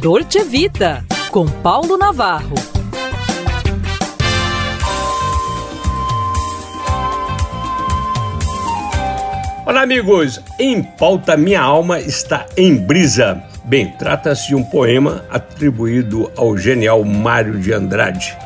Dolce Vita, com Paulo Navarro. Olá, amigos! Em pauta, minha alma está em brisa. Bem, trata-se de um poema atribuído ao genial Mário de Andrade.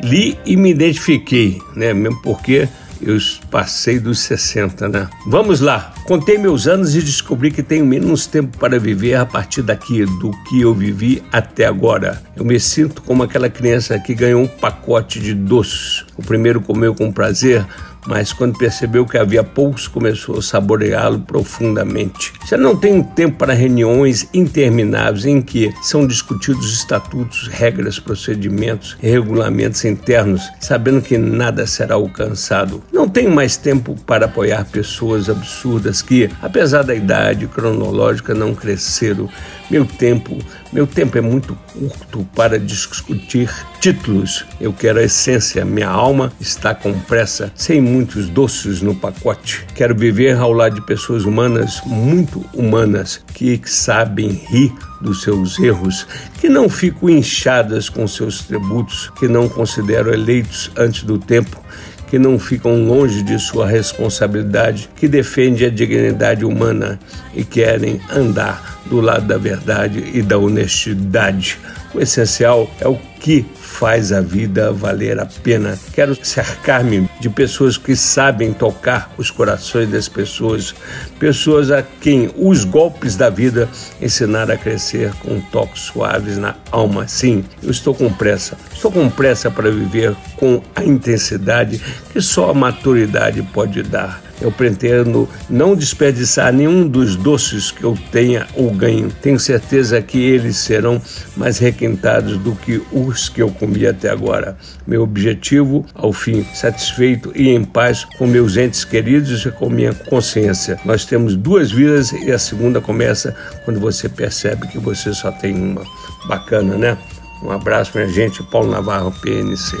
Li e me identifiquei, né? Mesmo porque eu passei dos 60, né? Vamos lá. Contei meus anos e descobri que tenho menos tempo para viver a partir daqui do que eu vivi até agora. Eu me sinto como aquela criança que ganhou um pacote de doces. O primeiro comeu com prazer, mas quando percebeu que havia poucos, começou a saboreá-lo profundamente. Já não tenho tempo para reuniões intermináveis em que são discutidos estatutos, regras, procedimentos regulamentos internos, sabendo que nada será alcançado. Não tenho mais tempo para apoiar pessoas absurdas que, apesar da idade cronológica, não cresceram. Meu tempo, meu tempo é muito curto para discutir títulos. Eu quero a essência, minha alma está com pressa, sem muitos doces no pacote. Quero viver ao lado de pessoas humanas, muito humanas, que sabem rir dos seus erros, que não ficam inchadas com seus tributos, que não considero eleitos antes do tempo, que não ficam longe de sua responsabilidade, que defendem a dignidade humana e querem andar do lado da verdade e da honestidade. O essencial é o que faz a vida valer a pena. Quero cercar-me de pessoas que sabem tocar os corações das pessoas, pessoas a quem os golpes da vida ensinaram a crescer com toques suaves na alma. Sim, eu estou com pressa. Estou com pressa para viver com a intensidade que só a maturidade pode dar. Eu pretendo não desperdiçar nenhum dos doces que eu tenha ou ganho. Tenho certeza que eles serão mais requintados do que os que eu comi até agora. Meu objetivo, ao fim, satisfeito e em paz com meus entes queridos e com minha consciência. Nós temos duas vidas e a segunda começa quando você percebe que você só tem uma. Bacana, né? Um abraço, minha gente. Paulo Navarro, PNC.